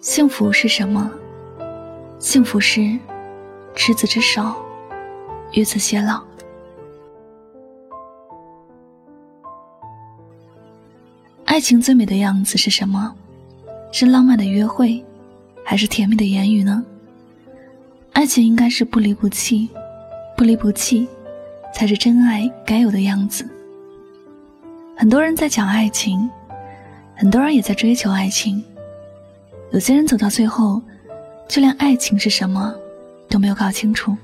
幸福是什么？幸福是执子之手，与子偕老。爱情最美的样子是什么？是浪漫的约会，还是甜蜜的言语呢？爱情应该是不离不弃，不离不弃才是真爱该有的样子。很多人在讲爱情，很多人也在追求爱情。有些人走到最后，就连爱情是什么都没有搞清楚。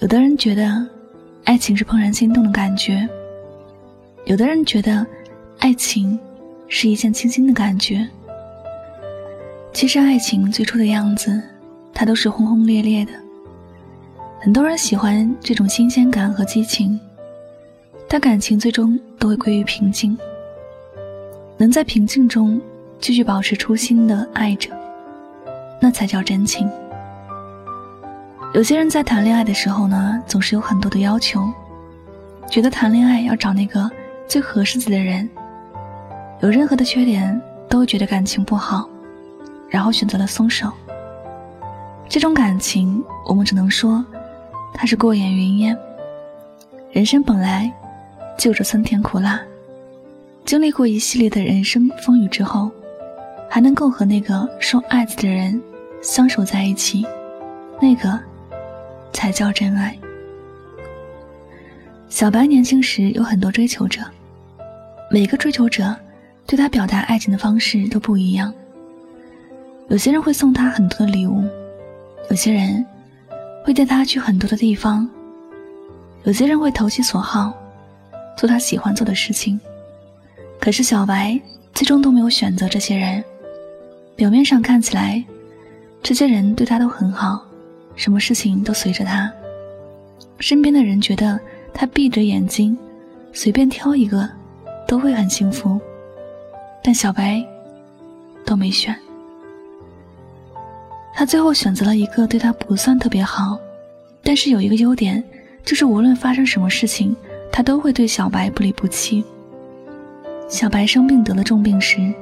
有的人觉得，爱情是怦然心动的感觉；有的人觉得，爱情是一见倾心的感觉。其实，爱情最初的样子，它都是轰轰烈烈的。很多人喜欢这种新鲜感和激情，但感情最终都会归于平静。能在平静中。继续保持初心的爱着，那才叫真情。有些人在谈恋爱的时候呢，总是有很多的要求，觉得谈恋爱要找那个最合适自己的人，有任何的缺点都觉得感情不好，然后选择了松手。这种感情，我们只能说，它是过眼云烟。人生本来就着酸甜苦辣，经历过一系列的人生风雨之后。还能够和那个说爱自己的人相守在一起，那个才叫真爱。小白年轻时有很多追求者，每个追求者对他表达爱情的方式都不一样。有些人会送他很多的礼物，有些人会带他去很多的地方，有些人会投其所好，做他喜欢做的事情。可是小白最终都没有选择这些人。表面上看起来，这些人对他都很好，什么事情都随着他。身边的人觉得他闭着眼睛，随便挑一个，都会很幸福。但小白都没选，他最后选择了一个对他不算特别好，但是有一个优点，就是无论发生什么事情，他都会对小白不离不弃。小白生病得了重病时。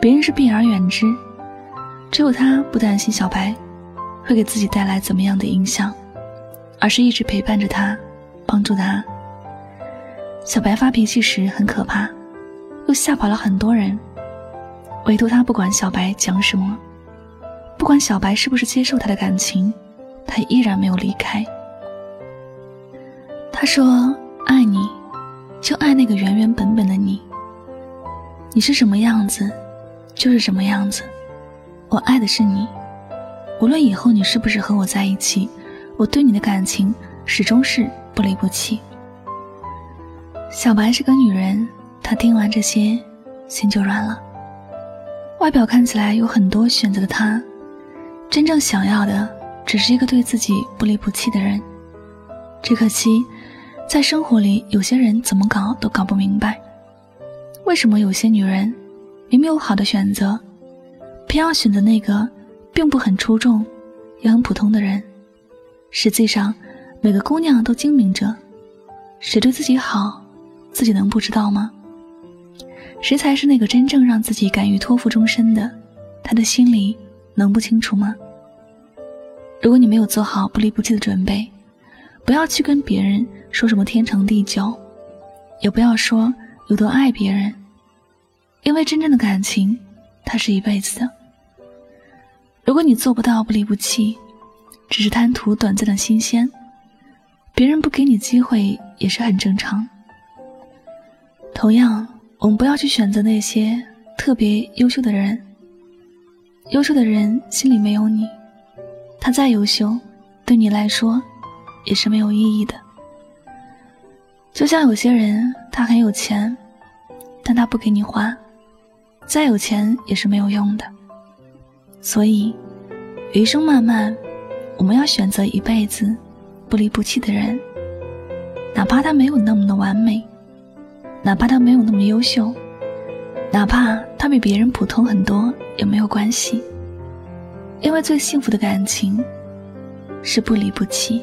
别人是避而远之，只有他不担心小白会给自己带来怎么样的影响，而是一直陪伴着他，帮助他。小白发脾气时很可怕，又吓跑了很多人，唯独他不管小白讲什么，不管小白是不是接受他的感情，他依然没有离开。他说：“爱你，就爱那个原原本本的你。你是什么样子？”就是什么样子，我爱的是你，无论以后你是不是和我在一起，我对你的感情始终是不离不弃。小白是个女人，她听完这些，心就软了。外表看起来有很多选择的她，真正想要的只是一个对自己不离不弃的人。只可惜，在生活里，有些人怎么搞都搞不明白，为什么有些女人。明明有好的选择，偏要选择那个并不很出众、也很普通的人。实际上，每个姑娘都精明着，谁对自己好，自己能不知道吗？谁才是那个真正让自己敢于托付终身的？他的心里能不清楚吗？如果你没有做好不离不弃的准备，不要去跟别人说什么天长地久，也不要说有多爱别人。因为真正的感情，它是一辈子的。如果你做不到不离不弃，只是贪图短暂的新鲜，别人不给你机会也是很正常。同样，我们不要去选择那些特别优秀的人。优秀的人心里没有你，他再优秀，对你来说也是没有意义的。就像有些人，他很有钱，但他不给你花，再有钱也是没有用的。所以，余生漫漫，我们要选择一辈子不离不弃的人，哪怕他没有那么的完美，哪怕他没有那么优秀，哪怕他比别人普通很多也没有关系，因为最幸福的感情是不离不弃。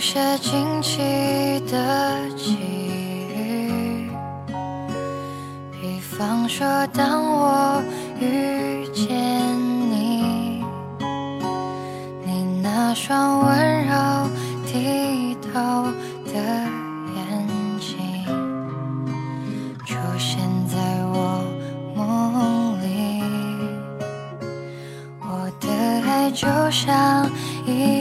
些惊奇的际遇，比方说，当我遇见你，你那双温柔剔透的眼睛，出现在我梦里，我的爱就像一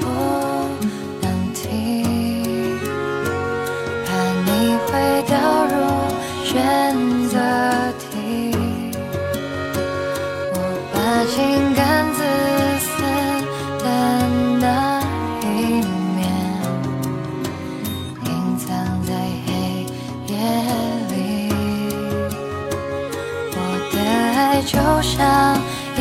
不能提，怕你会掉入选择题。我把情感自私的那一面隐藏在黑夜里，我的爱就像一